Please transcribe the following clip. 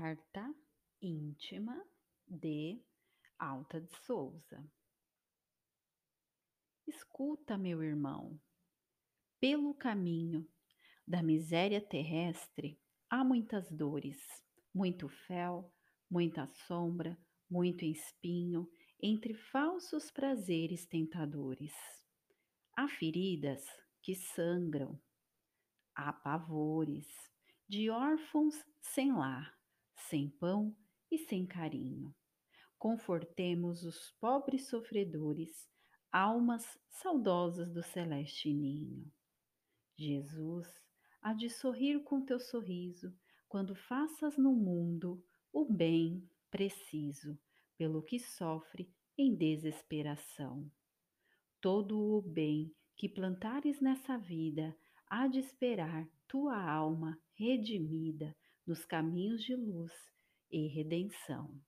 Carta íntima de Alta de Souza. Escuta, meu irmão, pelo caminho da miséria terrestre há muitas dores, muito fel, muita sombra, muito espinho entre falsos prazeres tentadores. Há feridas que sangram, há pavores de órfãos sem lar sem pão e sem carinho. Confortemos os pobres sofredores, almas saudosas do celeste ninho. Jesus há de sorrir com teu sorriso quando faças no mundo o bem preciso, pelo que sofre em desesperação. Todo o bem que plantares nessa vida há de esperar tua alma redimida nos caminhos de luz e redenção.